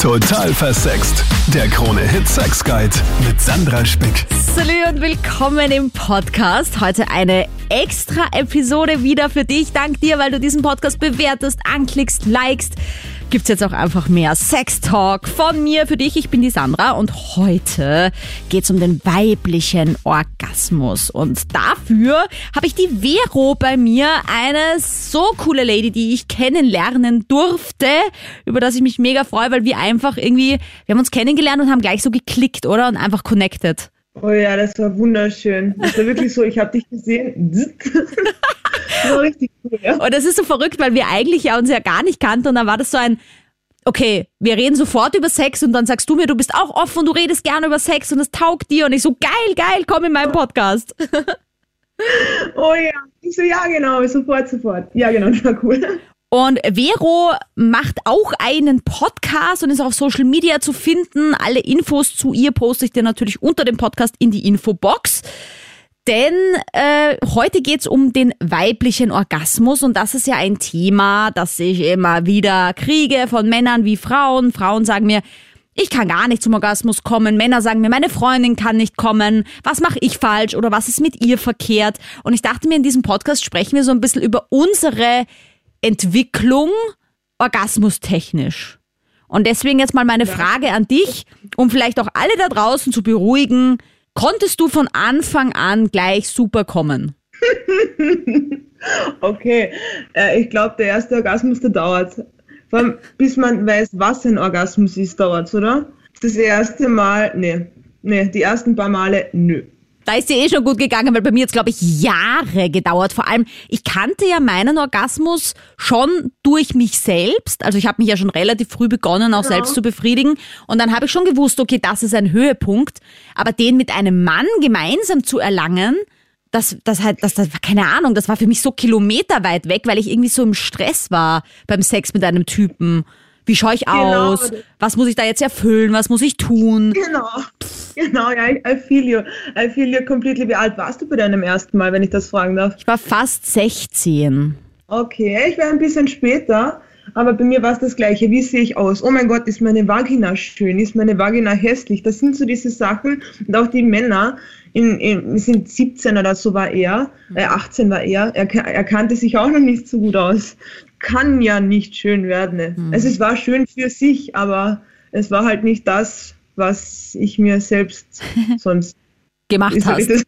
Total versext. Der Krone Hit Sex Guide mit Sandra Spick. Salut und willkommen im Podcast. Heute eine extra Episode wieder für dich. Dank dir, weil du diesen Podcast bewertest, anklickst, likest gibt's jetzt auch einfach mehr Sex Talk von mir für dich. Ich bin die Sandra und heute geht's um den weiblichen Orgasmus. Und dafür habe ich die Vero bei mir, eine so coole Lady, die ich kennenlernen durfte, über das ich mich mega freue, weil wir einfach irgendwie, wir haben uns kennengelernt und haben gleich so geklickt, oder? Und einfach connected. Oh ja, das war wunderschön. Das war wirklich so, ich habe dich gesehen. Das war richtig cool, ja. Und das ist so verrückt, weil wir eigentlich ja uns ja gar nicht kannten und dann war das so ein, okay, wir reden sofort über Sex und dann sagst du mir, du bist auch offen und du redest gerne über Sex und es taugt dir und ich so, geil, geil, komm in meinen Podcast. oh ja, ich so, ja genau, sofort, sofort. Ja genau, das war cool. Und Vero macht auch einen Podcast und ist auf Social Media zu finden. Alle Infos zu ihr poste ich dir natürlich unter dem Podcast in die Infobox. Denn äh, heute geht's um den weiblichen Orgasmus und das ist ja ein Thema, das ich immer wieder kriege von Männern wie Frauen. Frauen sagen mir, ich kann gar nicht zum Orgasmus kommen. Männer sagen mir, meine Freundin kann nicht kommen. Was mache ich falsch oder was ist mit ihr verkehrt? Und ich dachte mir, in diesem Podcast sprechen wir so ein bisschen über unsere Entwicklung orgasmustechnisch. Und deswegen jetzt mal meine Frage an dich, um vielleicht auch alle da draußen zu beruhigen. Konntest du von Anfang an gleich super kommen? okay, äh, ich glaube, der erste Orgasmus, der dauert. Vor allem, bis man weiß, was ein Orgasmus ist, dauert oder? Das erste Mal, nee. Nee, die ersten paar Male, nö. Da ist sie eh schon gut gegangen, weil bei mir jetzt, glaube ich, Jahre gedauert. Vor allem, ich kannte ja meinen Orgasmus schon durch mich selbst. Also ich habe mich ja schon relativ früh begonnen, auch genau. selbst zu befriedigen. Und dann habe ich schon gewusst, okay, das ist ein Höhepunkt. Aber den mit einem Mann gemeinsam zu erlangen, das, das halt, das, das war keine Ahnung, das war für mich so kilometerweit weg, weil ich irgendwie so im Stress war beim Sex mit einem Typen. Wie schaue ich genau. aus? Was muss ich da jetzt erfüllen? Was muss ich tun? Genau. Genau, ja, I feel you. I feel you completely. Wie alt warst du bei deinem ersten Mal, wenn ich das fragen darf? Ich war fast 16. Okay, ich war ein bisschen später, aber bei mir war es das Gleiche. Wie sehe ich aus? Oh mein Gott, ist meine Vagina schön? Ist meine Vagina hässlich? Das sind so diese Sachen. Und auch die Männer, in, in, sind 17 oder so war er, äh, 18 war er, er, er kannte sich auch noch nicht so gut aus. Kann ja nicht schön werden. Ne? Mhm. Also es war schön für sich, aber es war halt nicht das, was ich mir selbst sonst gemacht hast.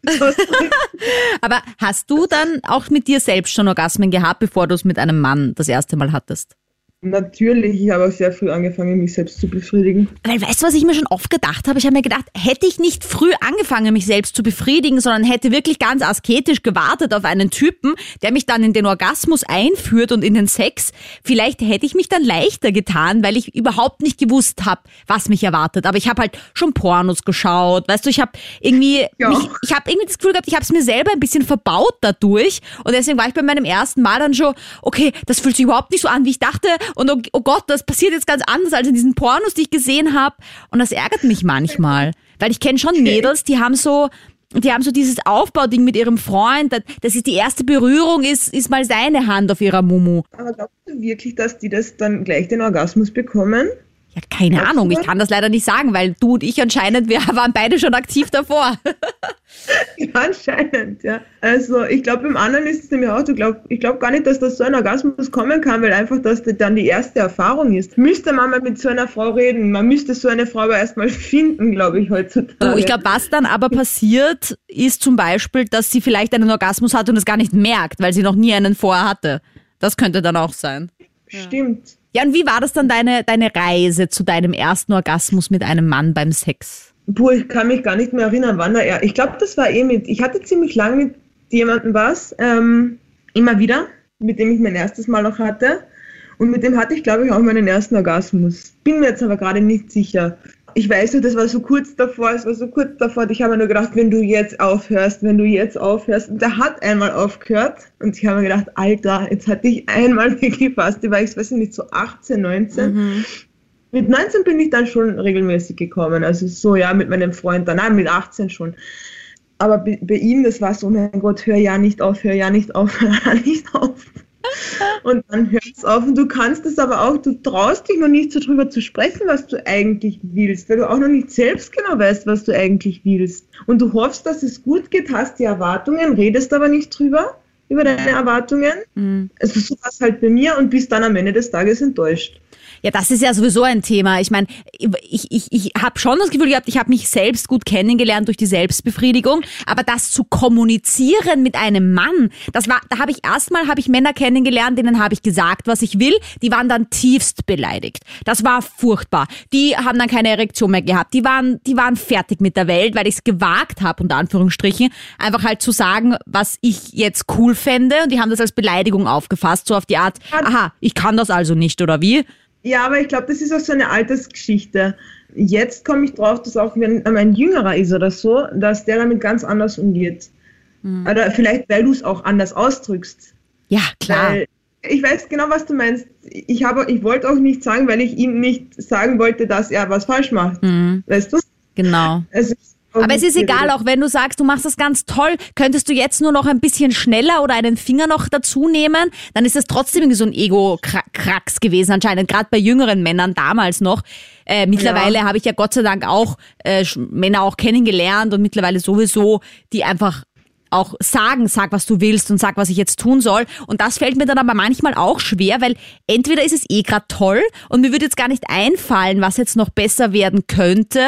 Aber hast du dann auch mit dir selbst schon Orgasmen gehabt, bevor du es mit einem Mann das erste Mal hattest? Natürlich, ich habe auch sehr früh angefangen, mich selbst zu befriedigen. Weil weißt du, was ich mir schon oft gedacht habe? Ich habe mir gedacht, hätte ich nicht früh angefangen, mich selbst zu befriedigen, sondern hätte wirklich ganz asketisch gewartet auf einen Typen, der mich dann in den Orgasmus einführt und in den Sex, vielleicht hätte ich mich dann leichter getan, weil ich überhaupt nicht gewusst habe, was mich erwartet. Aber ich habe halt schon Pornos geschaut, weißt du, ich habe irgendwie, ja. mich, ich habe irgendwie das Gefühl gehabt, ich habe es mir selber ein bisschen verbaut dadurch und deswegen war ich bei meinem ersten Mal dann schon, okay, das fühlt sich überhaupt nicht so an, wie ich dachte und oh, oh Gott, das passiert jetzt ganz anders als in diesen Pornos, die ich gesehen habe. Und das ärgert mich manchmal. Weil ich kenne schon Mädels, die haben so, die haben so dieses Aufbauding mit ihrem Freund, das ist die erste Berührung, ist, ist mal seine Hand auf ihrer Mumu. Aber glaubst du wirklich, dass die das dann gleich den Orgasmus bekommen? Ja, keine Hast Ahnung, ich kann das leider nicht sagen, weil du und ich anscheinend, wir waren beide schon aktiv davor. ja, anscheinend, ja. Also ich glaube, beim anderen ist es nämlich auch, du glaub, ich glaube gar nicht, dass das so ein Orgasmus kommen kann, weil einfach das dann die erste Erfahrung ist. Müsste man mal mit so einer Frau reden, man müsste so eine Frau aber erstmal finden, glaube ich, heutzutage. Du, ich glaube, was dann aber passiert, ist zum Beispiel, dass sie vielleicht einen Orgasmus hat und es gar nicht merkt, weil sie noch nie einen vorher hatte. Das könnte dann auch sein. Stimmt. Ja, und wie war das dann deine, deine Reise zu deinem ersten Orgasmus mit einem Mann beim Sex? Puh, ich kann mich gar nicht mehr erinnern, wann er. Ich glaube, das war eh mit. Ich hatte ziemlich lange mit jemandem was, ähm, immer wieder, mit dem ich mein erstes Mal noch hatte. Und mit dem hatte ich, glaube ich, auch meinen ersten Orgasmus. Bin mir jetzt aber gerade nicht sicher ich weiß nicht, das war so kurz davor, es war so kurz davor, ich habe mir nur gedacht, wenn du jetzt aufhörst, wenn du jetzt aufhörst. Und der hat einmal aufgehört und ich habe mir gedacht, Alter, jetzt hatte ich einmal wirklich fast, die war ich weiß nicht, so 18, 19. Mhm. Mit 19 bin ich dann schon regelmäßig gekommen, also so, ja, mit meinem Freund dann, nein, mit 18 schon. Aber bei, bei ihm, das war so, mein Gott, hör ja nicht auf, hör ja nicht auf, hör ja nicht auf. Und dann hört es auf und du kannst es aber auch, du traust dich noch nicht so drüber zu sprechen, was du eigentlich willst, weil du auch noch nicht selbst genau weißt, was du eigentlich willst. Und du hoffst, dass es gut geht, hast die Erwartungen, redest aber nicht drüber, über deine Erwartungen. Mhm. Also so war es halt bei mir und bist dann am Ende des Tages enttäuscht. Ja, das ist ja sowieso ein Thema. Ich meine, ich, ich, ich habe schon das Gefühl gehabt, ich habe mich selbst gut kennengelernt durch die Selbstbefriedigung, aber das zu kommunizieren mit einem Mann, das war, da habe ich erstmal habe ich Männer kennengelernt, denen habe ich gesagt, was ich will, die waren dann tiefst beleidigt. Das war furchtbar. Die haben dann keine Erektion mehr gehabt. Die waren, die waren fertig mit der Welt, weil ich es gewagt habe, unter Anführungsstrichen, einfach halt zu sagen, was ich jetzt cool fände und die haben das als Beleidigung aufgefasst, so auf die Art, aha, ich kann das also nicht oder wie? Ja, aber ich glaube, das ist auch so eine Altersgeschichte. Jetzt komme ich drauf, dass auch wenn ein Jüngerer ist oder so, dass der damit ganz anders umgeht. Mhm. Oder vielleicht, weil du es auch anders ausdrückst. Ja, klar. Weil ich weiß genau, was du meinst. Ich, habe, ich wollte auch nicht sagen, weil ich ihm nicht sagen wollte, dass er was falsch macht. Mhm. Weißt du? Genau. Also aber es ist egal, auch wenn du sagst, du machst das ganz toll, könntest du jetzt nur noch ein bisschen schneller oder einen Finger noch dazu nehmen, dann ist das trotzdem so ein Ego-Krax gewesen anscheinend, gerade bei jüngeren Männern damals noch. Äh, mittlerweile ja. habe ich ja Gott sei Dank auch äh, Männer auch kennengelernt und mittlerweile sowieso, die einfach auch sagen, sag, was du willst und sag, was ich jetzt tun soll. Und das fällt mir dann aber manchmal auch schwer, weil entweder ist es eh gerade toll und mir würde jetzt gar nicht einfallen, was jetzt noch besser werden könnte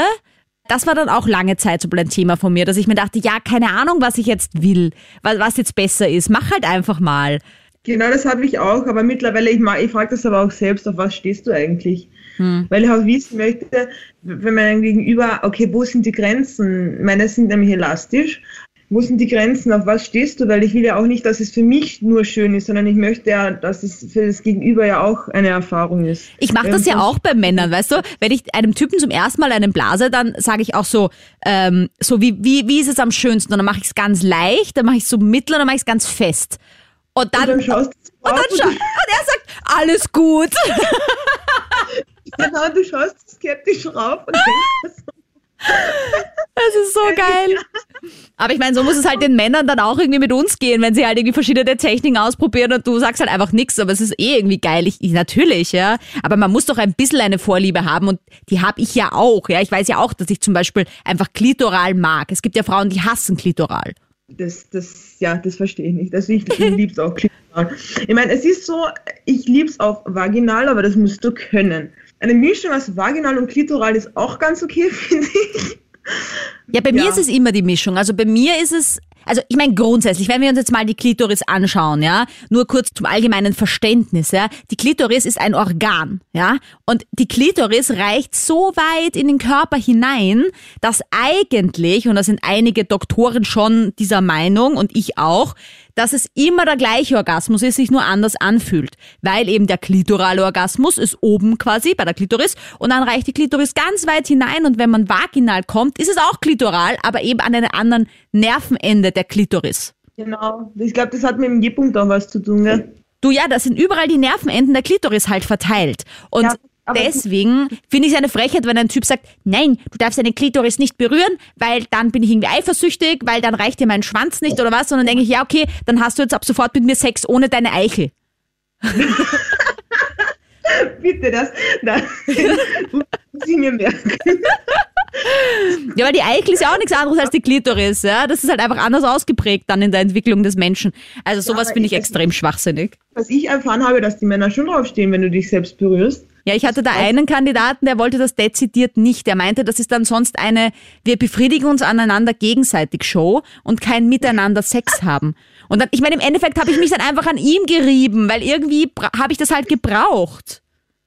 das war dann auch lange Zeit so ein Thema von mir, dass ich mir dachte, ja, keine Ahnung, was ich jetzt will, was jetzt besser ist. Mach halt einfach mal. Genau, das habe ich auch, aber mittlerweile, ich, ich frage das aber auch selbst, auf was stehst du eigentlich? Hm. Weil ich auch wissen möchte, wenn man gegenüber, okay, wo sind die Grenzen? Meine sind nämlich elastisch, wo sind die Grenzen, auf was stehst du? Weil ich will ja auch nicht, dass es für mich nur schön ist, sondern ich möchte ja, dass es für das Gegenüber ja auch eine Erfahrung ist. Ich mache das ja auch bei Männern, weißt du? Wenn ich einem Typen zum ersten Mal einen blase, dann sage ich auch so, ähm, so wie, wie, wie ist es am schönsten? Und dann mache ich es ganz leicht, dann mache ich es so mittel und dann mache ich es ganz fest. Und dann, und dann schaust du und, dann scha und er sagt, alles gut. genau, du schaust skeptisch rauf und denkst das ist so geil. Aber ich meine, so muss es halt den Männern dann auch irgendwie mit uns gehen, wenn sie halt irgendwie verschiedene Techniken ausprobieren und du sagst halt einfach nichts, aber es ist eh irgendwie geil. Ich, ich, natürlich, ja. Aber man muss doch ein bisschen eine Vorliebe haben und die habe ich ja auch, ja. Ich weiß ja auch, dass ich zum Beispiel einfach klitoral mag. Es gibt ja Frauen, die hassen klitoral. Das, das, ja, das verstehe ich nicht. Also ich, ich liebe es auch klitoral. Ich meine, es ist so, ich liebe es auch vaginal, aber das musst du können. Eine Mischung aus vaginal und klitoral ist auch ganz okay, finde ich. Ja, bei ja. mir ist es immer die Mischung. Also bei mir ist es, also ich meine grundsätzlich, wenn wir uns jetzt mal die Klitoris anschauen, ja, nur kurz zum allgemeinen Verständnis, ja, die Klitoris ist ein Organ, ja, und die Klitoris reicht so weit in den Körper hinein, dass eigentlich, und da sind einige Doktoren schon dieser Meinung und ich auch, dass es immer der gleiche Orgasmus ist, sich nur anders anfühlt. Weil eben der klitorale Orgasmus ist oben quasi bei der Klitoris und dann reicht die Klitoris ganz weit hinein und wenn man vaginal kommt, ist es auch klitoral, aber eben an einem anderen Nervenende der Klitoris. Genau. Ich glaube, das hat mit dem G-Punkt auch was zu tun, gell? Du ja, da sind überall die Nervenenden der Klitoris halt verteilt. Und ja. Aber Deswegen finde ich es eine Frechheit, wenn ein Typ sagt, nein, du darfst deine Klitoris nicht berühren, weil dann bin ich irgendwie eifersüchtig, weil dann reicht dir mein Schwanz nicht oder was. Und dann denke ich, ja, okay, dann hast du jetzt ab sofort mit mir Sex ohne deine Eichel. Bitte, das, das muss ich mir merken. Ja, weil die Eichel ist ja auch nichts anderes als die Klitoris. Ja? Das ist halt einfach anders ausgeprägt dann in der Entwicklung des Menschen. Also sowas ja, finde ich extrem schwachsinnig. Was ich erfahren habe, dass die Männer schon draufstehen, wenn du dich selbst berührst. Ja, ich hatte da einen Kandidaten, der wollte das dezidiert nicht. Der meinte, das ist dann sonst eine, wir befriedigen uns aneinander gegenseitig Show und kein Miteinander Sex haben. Und dann, ich meine, im Endeffekt habe ich mich dann einfach an ihm gerieben, weil irgendwie habe ich das halt gebraucht.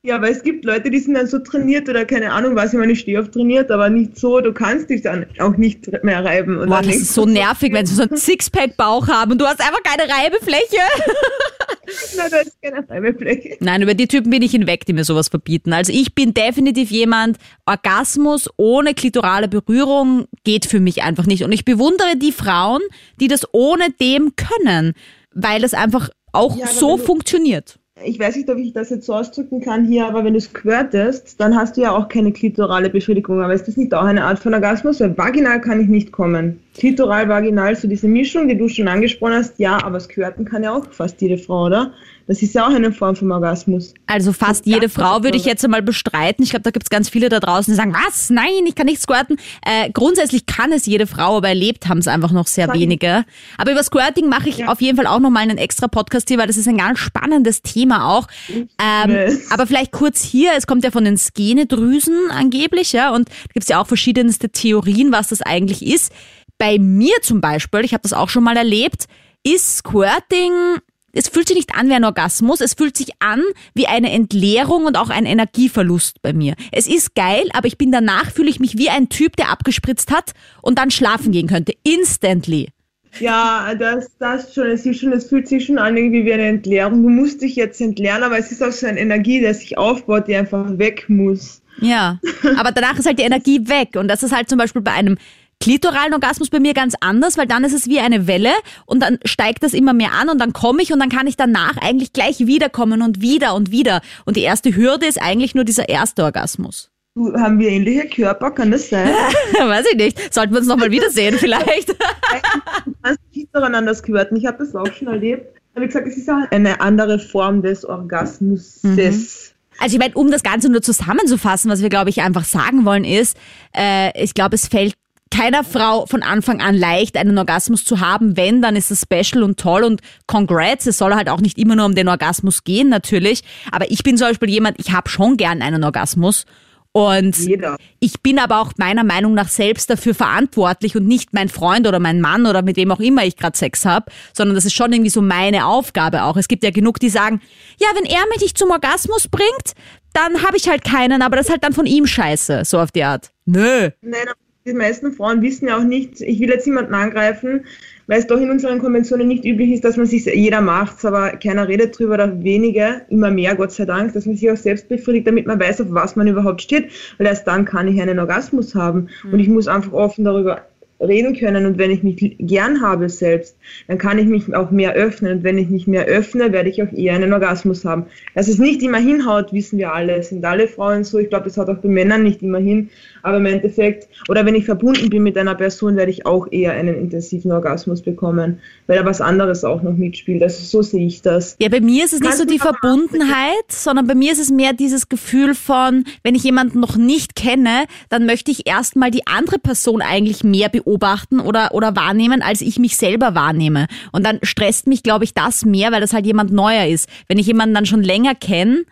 Ja, weil es gibt Leute, die sind dann so trainiert oder keine Ahnung was, ich meine, ich stehe auf trainiert, aber nicht so, du kannst dich dann auch nicht mehr reiben. Und Boah, das ist so nervig, wenn sie so einen Sixpack-Bauch haben und du hast einfach keine Reibefläche. Nein, da ist keine Reibefläche. Nein, über die Typen bin ich hinweg, die mir sowas verbieten. Also ich bin definitiv jemand, Orgasmus ohne klitorale Berührung geht für mich einfach nicht. Und ich bewundere die Frauen, die das ohne dem können, weil es einfach auch ja, so funktioniert ich weiß nicht, ob ich das jetzt so ausdrücken kann hier, aber wenn du squirtest, dann hast du ja auch keine klitorale Befriedigung. Aber ist das nicht auch eine Art von Orgasmus? Weil vaginal kann ich nicht kommen. Klitoral, vaginal, so diese Mischung, die du schon angesprochen hast, ja, aber Squirten kann ja auch fast jede Frau, oder? Das ist ja auch eine Form von Orgasmus. Also fast jede Frau würde ich jetzt einmal bestreiten. Ich glaube, da gibt es ganz viele da draußen, die sagen, was? Nein, ich kann nicht squirten. Äh, grundsätzlich kann es jede Frau, aber erlebt haben es einfach noch sehr wenige. Aber über Squirting mache ich ja. auf jeden Fall auch nochmal einen extra Podcast hier, weil das ist ein ganz spannendes Thema auch. Ähm, aber vielleicht kurz hier, es kommt ja von den Skenedrüsen angeblich, ja, und da gibt es ja auch verschiedenste Theorien, was das eigentlich ist. Bei mir zum Beispiel, ich habe das auch schon mal erlebt, ist Squirting es fühlt sich nicht an wie ein Orgasmus, es fühlt sich an wie eine Entleerung und auch ein Energieverlust bei mir. Es ist geil, aber ich bin danach, fühle ich mich wie ein Typ, der abgespritzt hat und dann schlafen gehen könnte. Instantly. Ja, das, das schon. Es, ist schon. es fühlt sich schon an irgendwie wie eine Entleerung. Du musst dich jetzt entleeren, aber es ist auch so eine Energie, die sich aufbaut, die einfach weg muss. Ja, aber danach ist halt die Energie weg. Und das ist halt zum Beispiel bei einem klitoralen Orgasmus bei mir ganz anders, weil dann ist es wie eine Welle und dann steigt das immer mehr an und dann komme ich und dann kann ich danach eigentlich gleich wiederkommen und wieder und wieder. Und die erste Hürde ist eigentlich nur dieser erste Orgasmus. Haben wir ähnliche Körper? Kann das sein? Weiß ich nicht. Sollten wir uns nochmal wiedersehen vielleicht. du kannst nicht daran squirten. Ich habe das auch schon erlebt. Aber wie gesagt, es ist auch eine andere Form des Orgasmus. Mhm. Also ich meine, um das Ganze nur zusammenzufassen, was wir, glaube ich, einfach sagen wollen, ist, äh, ich glaube, es fällt keiner Frau von Anfang an leicht, einen Orgasmus zu haben. Wenn, dann ist es special und toll und congrats. Es soll halt auch nicht immer nur um den Orgasmus gehen, natürlich. Aber ich bin zum Beispiel jemand, ich habe schon gern einen Orgasmus. Und Jeder. ich bin aber auch meiner Meinung nach selbst dafür verantwortlich und nicht mein Freund oder mein Mann oder mit wem auch immer ich gerade Sex habe, sondern das ist schon irgendwie so meine Aufgabe auch. Es gibt ja genug, die sagen, ja, wenn er mich nicht zum Orgasmus bringt, dann habe ich halt keinen, aber das ist halt dann von ihm scheiße, so auf die Art. Nö. Nein, die meisten Frauen wissen ja auch nicht, ich will jetzt niemanden angreifen, weil es doch in unseren Konventionen nicht üblich ist, dass man sich, jeder macht, aber keiner redet drüber oder wenige, immer mehr, Gott sei Dank, dass man sich auch selbst befriedigt, damit man weiß, auf was man überhaupt steht, weil erst dann kann ich einen Orgasmus haben mhm. und ich muss einfach offen darüber reden können und wenn ich mich gern habe selbst, dann kann ich mich auch mehr öffnen und wenn ich mich mehr öffne, werde ich auch eher einen Orgasmus haben. Dass es nicht immer hinhaut, wissen wir alle. Es sind alle Frauen so. Ich glaube, das hat auch bei Männern nicht immer hin. Aber im Endeffekt, oder wenn ich verbunden bin mit einer Person, werde ich auch eher einen intensiven Orgasmus bekommen, weil da was anderes auch noch mitspielt. Also so sehe ich das. Ja, bei mir ist es nicht so die Verbundenheit, sondern bei mir ist es mehr dieses Gefühl von, wenn ich jemanden noch nicht kenne, dann möchte ich erstmal die andere Person eigentlich mehr beobachten beobachten oder, oder wahrnehmen, als ich mich selber wahrnehme. Und dann stresst mich, glaube ich, das mehr, weil das halt jemand neuer ist. Wenn ich jemanden dann schon länger kenne,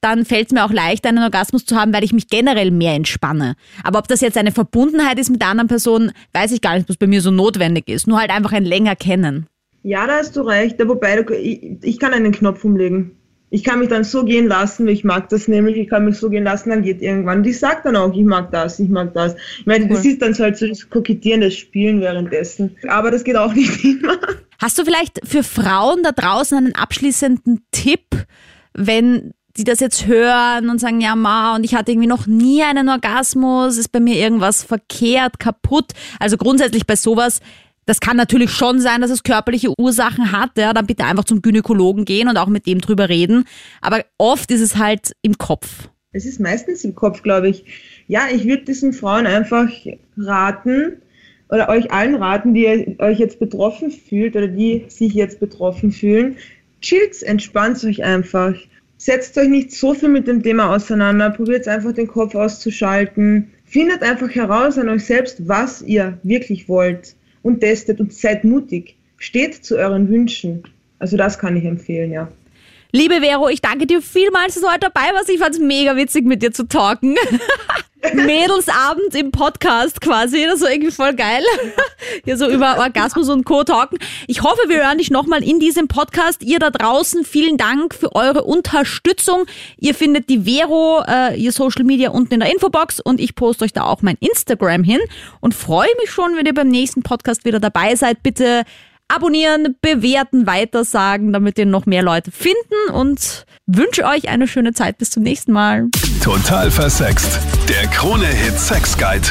dann fällt es mir auch leicht, einen Orgasmus zu haben, weil ich mich generell mehr entspanne. Aber ob das jetzt eine Verbundenheit ist mit der anderen Person, weiß ich gar nicht, was bei mir so notwendig ist. Nur halt einfach ein länger kennen. Ja, da hast du recht. Wobei, ich, ich kann einen Knopf umlegen ich kann mich dann so gehen lassen, ich mag das nämlich, ich kann mich so gehen lassen, dann geht irgendwann. Und ich sag dann auch, ich mag das, ich mag das. Ich meine, cool. das ist dann so halt so das Kokettieren, das Spielen währenddessen. Aber das geht auch nicht immer. Hast du vielleicht für Frauen da draußen einen abschließenden Tipp, wenn die das jetzt hören und sagen, ja, ma, und ich hatte irgendwie noch nie einen Orgasmus, ist bei mir irgendwas verkehrt, kaputt. Also grundsätzlich bei sowas das kann natürlich schon sein, dass es körperliche Ursachen hat. Ja, dann bitte einfach zum Gynäkologen gehen und auch mit dem drüber reden. Aber oft ist es halt im Kopf. Es ist meistens im Kopf, glaube ich. Ja, ich würde diesen Frauen einfach raten oder euch allen raten, die euch jetzt betroffen fühlt oder die sich jetzt betroffen fühlen. Chillt, entspannt euch einfach. Setzt euch nicht so viel mit dem Thema auseinander. Probiert einfach den Kopf auszuschalten. Findet einfach heraus an euch selbst, was ihr wirklich wollt und testet und seid mutig. Steht zu euren Wünschen. Also das kann ich empfehlen, ja. Liebe Vero, ich danke dir vielmals, dass du heute dabei warst. Ich fand es mega witzig, mit dir zu talken. Mädelsabend im Podcast quasi. Das war irgendwie voll geil. Hier so über Orgasmus und Co. talken. Ich hoffe, wir hören dich nochmal in diesem Podcast. Ihr da draußen, vielen Dank für eure Unterstützung. Ihr findet die Vero, äh, ihr Social Media unten in der Infobox und ich poste euch da auch mein Instagram hin und freue mich schon, wenn ihr beim nächsten Podcast wieder dabei seid. Bitte abonnieren, bewerten, weitersagen, damit ihr noch mehr Leute finden und wünsche euch eine schöne Zeit. Bis zum nächsten Mal. Total versext. Der Krone-Hit Sex Guide.